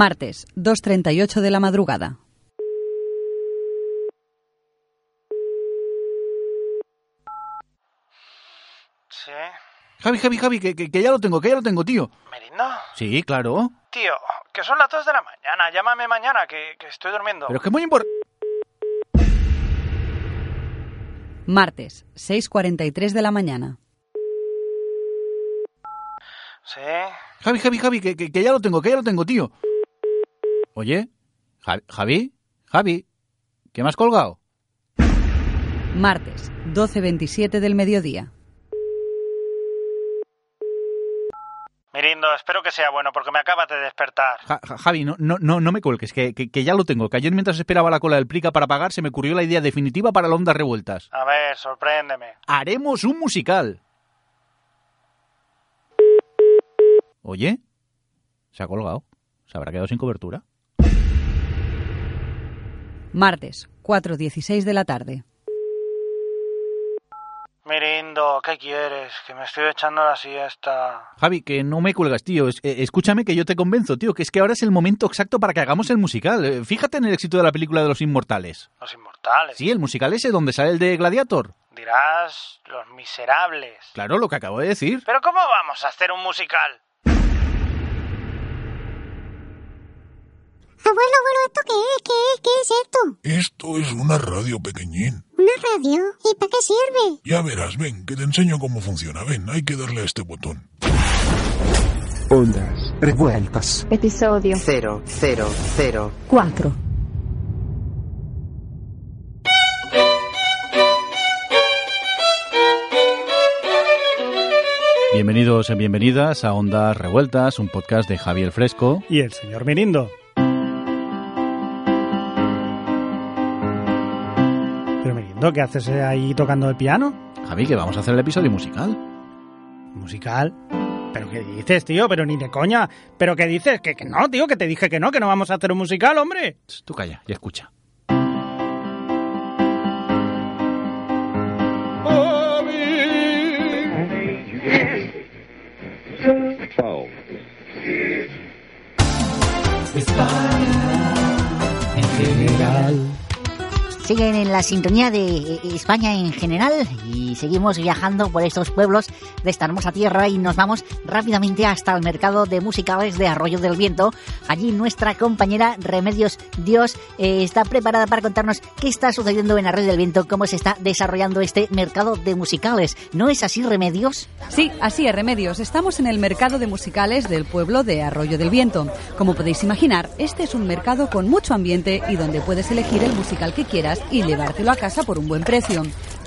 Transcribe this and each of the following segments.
Martes, 2.38 de la madrugada. Sí. Javi, Javi, Javi, que, que- que ya lo tengo, que ya lo tengo, tío. ¿Merindo? Sí, claro. Tío, que son las 2 de la mañana. Llámame mañana, que, que estoy durmiendo. Pero es que es muy importante. Martes, 6.43 de la mañana. Sí. Javi, Javi, Javi, que, que- que ya lo tengo, que ya lo tengo, tío. Oye, Javi, Javi, ¿qué me has colgado? Martes, 12.27 del mediodía. Mirindo, espero que sea bueno porque me acabas de despertar. Ja- ja- Javi, no, no, no, no me cuelgues, que, que, que ya lo tengo. Que ayer mientras esperaba la cola del plica para pagar se me ocurrió la idea definitiva para la Ondas Revueltas. A ver, sorpréndeme. Haremos un musical. Oye, se ha colgado. ¿Se habrá quedado sin cobertura? Martes, 4.16 de la tarde. Mirindo, ¿qué quieres? Que me estoy echando la siesta. Javi, que no me cuelgas, tío. Es- eh, escúchame que yo te convenzo, tío, que es que ahora es el momento exacto para que hagamos el musical. Eh, Fíjate en el éxito de la película de los inmortales. Los inmortales. Sí, el musical ese donde sale el de Gladiator. Dirás los miserables. Claro, lo que acabo de decir. Pero ¿cómo vamos a hacer un musical? Abuelo, abuelo, ¿esto qué es? ¿Qué es? ¿Qué es esto? Esto es una radio pequeñín. ¿Una radio? ¿Y para qué sirve? Ya verás, ven, que te enseño cómo funciona. Ven, hay que darle a este botón. Ondas revueltas. Episodio Cero, cero, cero. 4. Bienvenidos y bienvenidas a Ondas Revueltas, un podcast de Javier Fresco. y el señor Mirindo. Pero Mirindo, ¿qué haces ahí tocando el piano? Javi, que vamos a hacer el episodio musical. ¿Musical? ¿Pero qué dices, tío? Pero ni de coña. ¿Pero qué dices? Que, que no, tío, que te dije que no, que no vamos a hacer un musical, hombre. Tú calla y escucha. Siguen en la sintonía de eh, España en general y seguimos viajando por estos pueblos de esta hermosa tierra y nos vamos rápidamente hasta el mercado de musicales de Arroyo del Viento. Allí nuestra compañera Remedios Dios eh, está preparada para contarnos qué está sucediendo en Arroyo del Viento, cómo se está desarrollando este mercado de musicales. ¿No es así, Remedios? Sí, así es, Remedios. Estamos en el mercado de musicales del pueblo de Arroyo del Viento. Como podéis imaginar, este es un mercado con mucho ambiente y donde puedes elegir el musical que quieras y llevártelo a casa por un buen precio.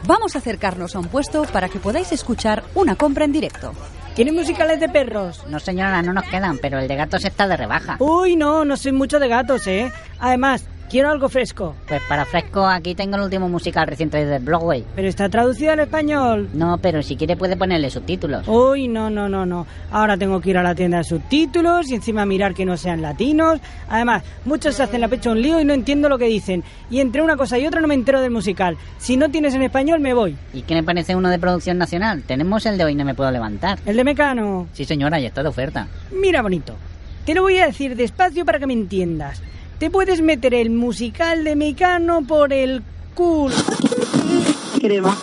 Vamos a acercarnos a un puesto para que podáis escuchar una compra en directo. ¿Tiene musicales de perros? No, señora, no nos quedan, pero el de gatos está de rebaja. Uy, no, no soy mucho de gatos, ¿eh? Además, quiero algo fresco. Pues para fresco, aquí tengo el último musical reciente de Broadway. ¿Pero está traducido al español? No, pero si quiere puede ponerle subtítulos. Uy, no, no, no, no. Ahora tengo que ir a la tienda de subtítulos y encima mirar que no sean latinos. Además, muchos se hacen la pecho un lío y no entiendo lo que dicen. Y entre una cosa y otra no me entero del musical. Si no tienes en español, me voy. ¿Y qué le parece uno de producción nacional? Tenemos el de hoy, no me puedo levantar. El de Mecano. Sí, señora, y está de oferta. Mira, bonito. Te lo voy a decir despacio para que me entiendas. Te puedes meter el musical de Mecano por el culo. Crema.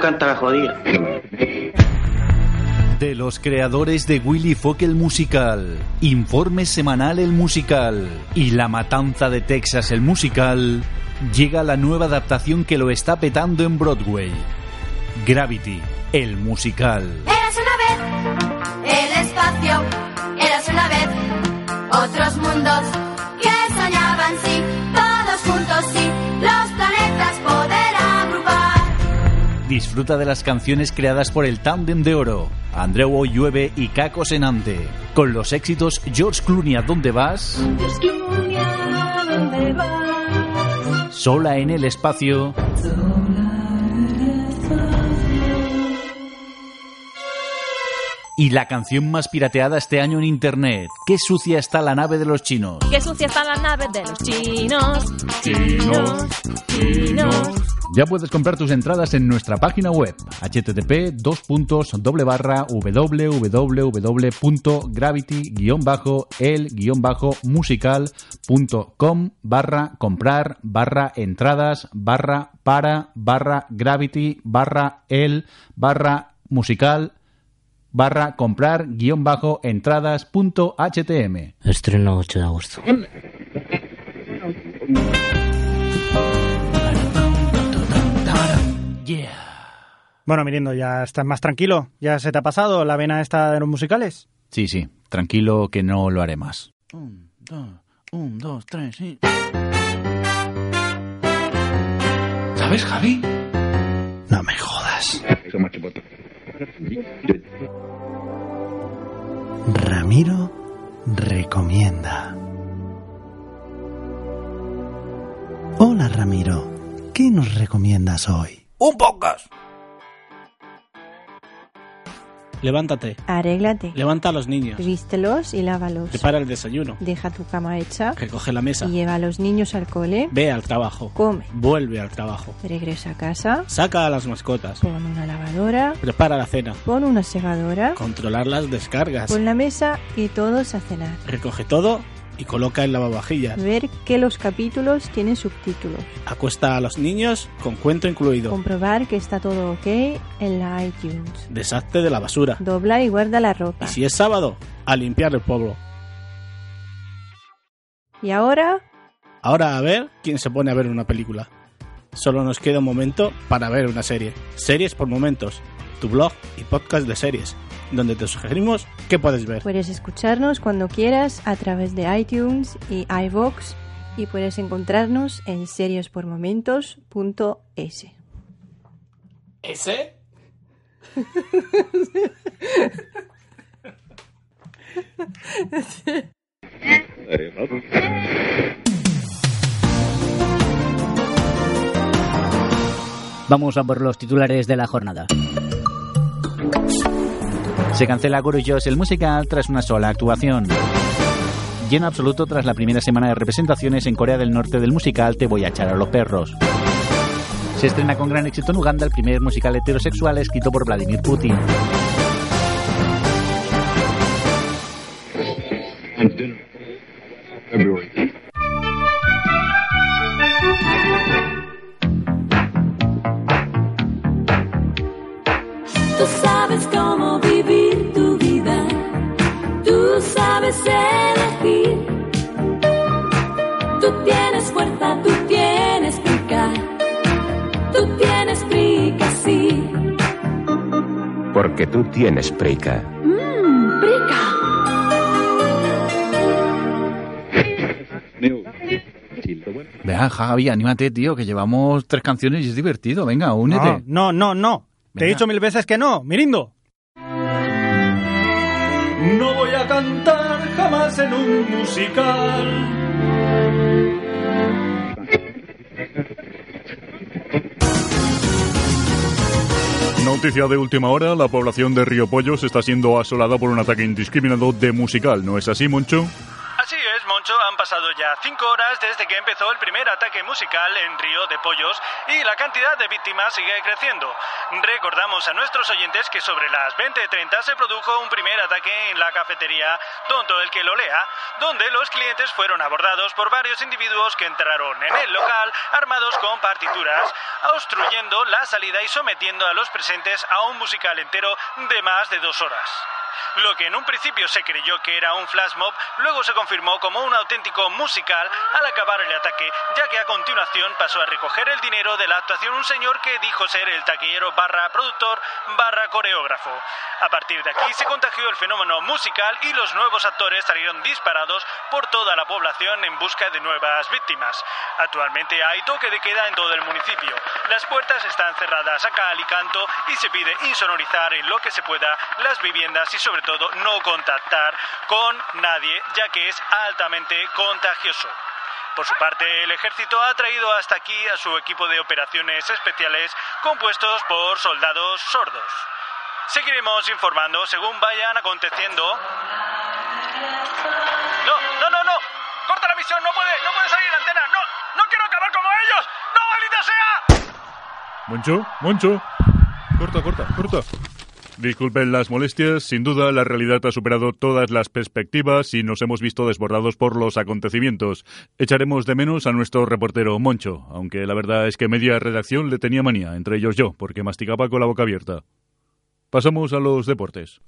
Canta la jodida? De los creadores de Willy Fogg el musical, Informe Semanal el musical y La Matanza de Texas el musical, llega la nueva adaptación que lo está petando en Broadway. Gravity, el musical. Eras una vez el espacio, eras una vez otros mundos Disfruta de las canciones creadas por el Tándem de Oro, Andreu Oyueve y Caco Senante, con los éxitos George Clooney ¿A dónde vas? George Clooney, ¿a ¿A dónde vas? Sola en el espacio. Y la canción más pirateada este año en internet. Qué sucia está la nave de los chinos. Qué sucia están las naves de los chinos. Chinos, chinos. Ya puedes comprar tus entradas en nuestra página web http www.gravity-el-musical.com barra comprar barra entradas barra para barra gravity barra el barra musical barra comprar guion bajo entradas punto htm. Estreno 8 de agosto. Bueno, Mirindo, ya estás más tranquilo. ¿Ya se te ha pasado la vena esta de los musicales? Sí, sí, tranquilo que no lo haré más. Un, dos, un, dos, tres, sí. ¿Sabes, Javi? No me jodas. Ramiro recomienda. Hola Ramiro, ¿qué nos recomiendas hoy? ¡Un podcast! Levántate. Arréglate. Levanta a los niños. Vístelos y lávalos. Prepara el desayuno. Deja tu cama hecha. Recoge la mesa. Lleva a los niños al cole. Ve al trabajo. Come. Vuelve al trabajo. Regresa a casa. Saca a las mascotas. Pon una lavadora. Prepara la cena. Pon una segadora. Controlar las descargas. Pon la mesa y todos a cenar. Recoge todo y coloca el lavavajillas. Ver que los capítulos tienen subtítulos. Acuesta a los niños con cuento incluido. Comprobar que está todo ok en la iTunes. Deshazte de la basura. Dobla y guarda la ropa. Y si es sábado, a limpiar el pueblo. Y ahora, Ahora a ver quién se pone a ver una película. Solo nos queda un momento para ver una serie. Series por momentos. Tu blog y podcast de series, donde te sugerimos qué puedes ver. puedes escucharnos cuando quieras a través de iTunes y iVoox y puedes encontrarnos en seriespormomentos.es. ¿Ese? Vamos a por los titulares de la jornada. Se cancela Gorillaz el musical tras una sola actuación. Lleno absoluto tras la primera semana de representaciones en Corea del Norte del musical Te voy a echar a los perros. Se estrena con gran éxito en Uganda el primer musical heterosexual escrito por Vladimir Putin. Tú tienes prica. Mmm, prica. Vea, Javi, anímate, tío, que llevamos tres canciones y es divertido. Venga, únete. No, no, no, no. Te he dicho mil veces que no, Mirindo. No voy a cantar jamás en un musical. Noticia de última hora, la población de Río Pollos está siendo asolada por un ataque indiscriminado de musical. ¿No es así, Moncho? Moncho, han pasado ya cinco horas desde que empezó el primer ataque musical en Río de Pollos y la cantidad de víctimas sigue creciendo. Recordamos a nuestros oyentes que sobre las 20.30 se produjo un primer ataque en la cafetería Tonto el que lo lea, donde los clientes fueron abordados por varios individuos que entraron en el local armados con partituras, obstruyendo la salida y sometiendo a los presentes a un musical entero de más de dos horas. Lo que en un principio se creyó que era un flash mob, luego se confirmó como un auténtico musical al acabar el ataque, ya que a continuación pasó a recoger el dinero de la actuación un señor que dijo ser el taquillero barra productor barra coreógrafo. A partir de aquí se contagió el fenómeno musical y los nuevos actores salieron disparados por toda la población en busca de nuevas víctimas. Actualmente hay toque de queda en todo el municipio. Las puertas están cerradas a cal y canto y se pide insonorizar en lo que se pueda las viviendas y sobre todo no contactar con nadie ya que es altamente contagioso. Por su parte, el ejército ha traído hasta aquí a su equipo de operaciones especiales compuestos por soldados sordos. Seguiremos informando según vayan aconteciendo. No, no, no, no. Corta la misión, no puede, no puede salir en antena. No, no quiero acabar como ellos. No, maldita sea. Moncho, Moncho. Corta, corta, corta. Disculpen las molestias, sin duda la realidad ha superado todas las perspectivas y nos hemos visto desbordados por los acontecimientos. Echaremos de menos a nuestro reportero Moncho, aunque la verdad es que media redacción le tenía manía, entre ellos yo, porque masticaba con la boca abierta. Pasamos a los deportes.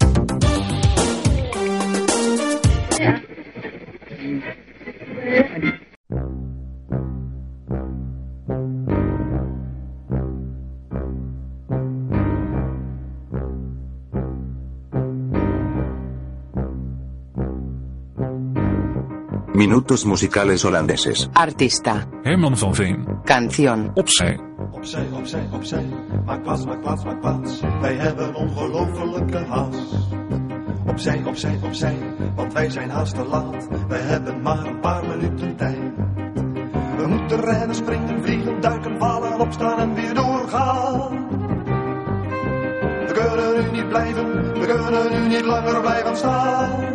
Musicales holandeses. Artista. Herman van Veen. Canción. Opzij. Opzij, opzij, opzij. Maak plaats, maak plaats, maak plaats. Wij hebben ongelofelijke haast. Opzij, opzij, opzij. Want wij zijn haast te laat. Wij hebben maar een paar minuten tijd. We moeten rennen, springen, vliegen, duiken, vallen, opstaan en weer doorgaan. We kunnen nu niet blijven, we kunnen nu niet langer blijven staan.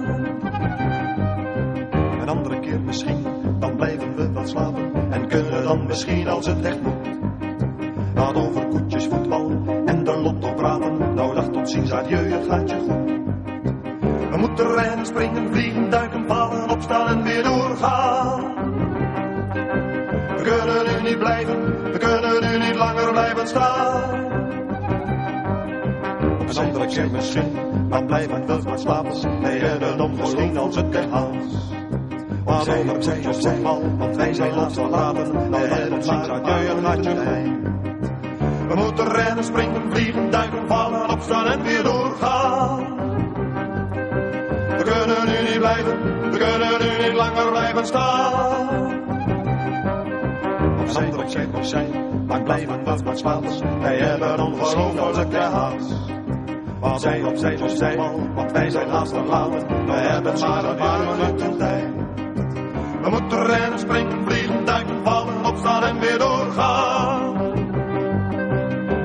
Een andere keer misschien, dan blijven we wel slapen. En kunnen dan misschien als het echt moet. Gaat over koetjes, voetbal en de lotto praten. Nou dag tot ziens, adieu, het gaat je goed. We moeten rennen, springen, vliegen, duiken, vallen, opstaan en weer doorgaan. We kunnen nu niet blijven, we kunnen nu niet langer blijven staan. Een andere keer misschien, dan blijven we maar slapen. Wij hebben dan misschien als het echt haast. Maar over koetjes, voetbal, want wij zijn losgelaten. Nou dag tot ziens, adieu, het gaat je. We moeten rennen, springen, vliegen, duiken, vallen, opstaan en weer doorgaan. We kunnen nu niet blijven, we kunnen nu niet langer blijven staan. Opzij, opzij, opzij, maar blijven we maar slapen. Wij hebben ongelofelijke haast. Opzij, opzij, opzij, want wij zijn haast verlaten. We hebben maar een paar minuten tijd. We moeten rennen, springen, vliegen, duiken, vallen, opstaan en weer doorgaan.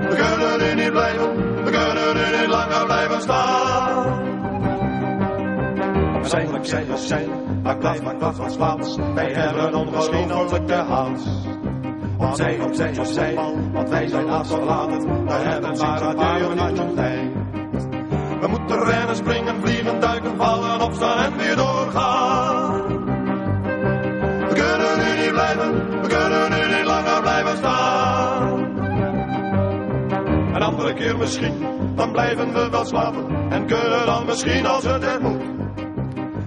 We kunnen nu niet blijven, we kunnen nu niet langer blijven staan. Opzij, opzij, opzij, maar plaats, maar plaats, maar plaats. Wij hebben ongelofelijke haast. Opzij, opzij, opzij, want wij zijn afgelaten. We hebben maar een paar minuten tijd. We moeten rennen, springen, vliegen, duiken, vallen, opstaan en weer doorgaan. kunnen nu niet langer blijven staan. Een andere keer misschien, dan blijven we wel slapen. En kunnen dan misschien als het er moet.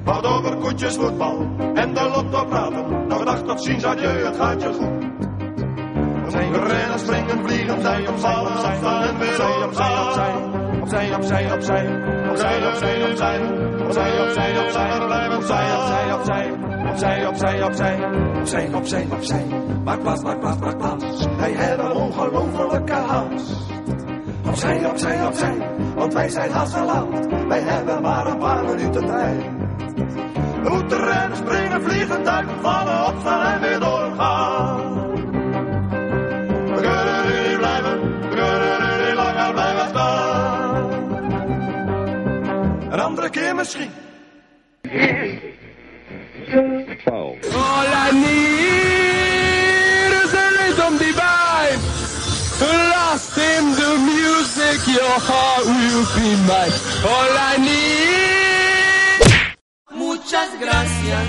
Wat over koetjes, voetbal en de lotto praten. Nou dacht dat ziens, je het gaat je goed. We zijn rennen, springen, vliegen, zij opzij, zijn staan en weer opzij, opzij. Opzij, opzij, opzij. Opzij, opzij, opzij. Opzij, opzij, opzij. Blijven opzij, opzij, opzij opzij, opzij, opzij, opzij, opzij, opzij, maak plaats, maak plaats, maak plaats. Wij hebben ongelofelijke haast. Opzij, opzij, opzij, want wij zijn haast laat. Wij hebben maar een paar minuten tijd. Moeten rennen, springen, vliegen, duiken, vallen, opstaan en weer doorgaan. We niet blijven, we niet langer blijven staan. Een andere keer misschien. All I need is a rhythm divine. Lost in the music, your heart will be mine. All I need. Muchas gracias,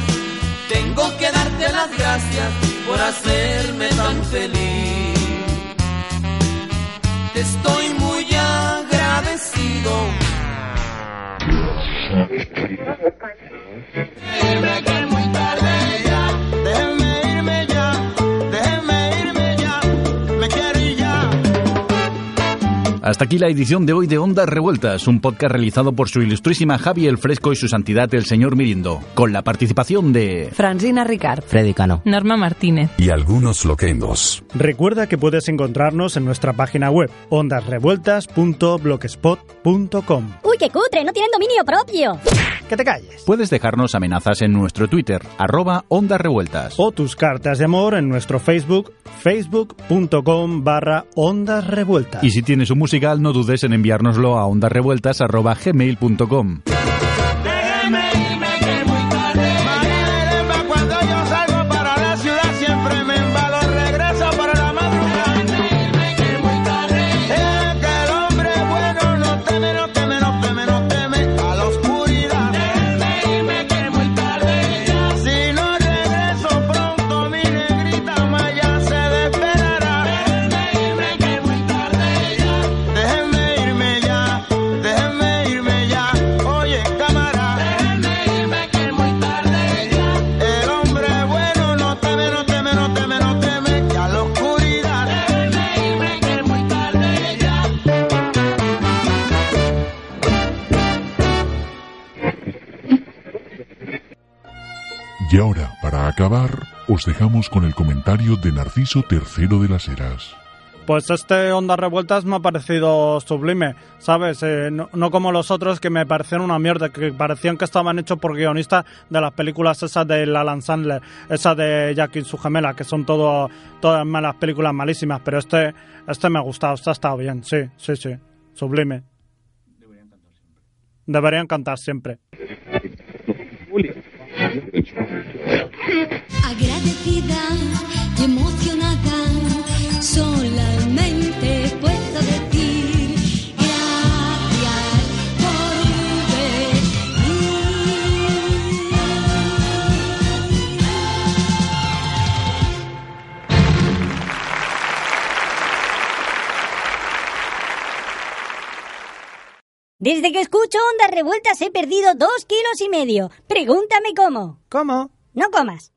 tengo que darte las gracias por hacerme tan feliz. Te estoy muy agradecido. Hasta aquí la edición de hoy de Ondas Revueltas, un podcast realizado por su ilustrísima Javi el Fresco y su santidad el señor Mirindo, con la participación de Francina Ricard. Freddy Cano. Norma Martínez. Y algunos loquendos. Recuerda que puedes encontrarnos en nuestra página web ondasrevueltas.blogspot.com. Uy, qué cutre, no tienen dominio propio. Que te calles. Puedes dejarnos amenazas en nuestro Twitter, arroba Ondas Revueltas. O tus cartas de amor en nuestro Facebook, facebook.com barra Ondas Revueltas. Y si tienes un musical, no dudes en enviárnoslo a ondasrevueltas arroba gmail.com. Y ahora, para acabar, os dejamos con el comentario de Narciso III de las Heras. Pues este Ondas Revueltas me ha parecido sublime, ¿sabes? Eh, no, como los otros que me parecían una mierda, que parecían que estaban hechos por guionistas de las películas esas de Alan Sandler, esas de Jackie y su gemela, que son todo, todas malas películas malísimas, pero este, este me ha gustado, este ha estado bien, sí, sí, sí, sublime. Deberían cantar siempre. Agradecida y Desde que escucho ondas revueltas he perdido dos kilos y medio. Pregúntame cómo. ¿Cómo? No comas.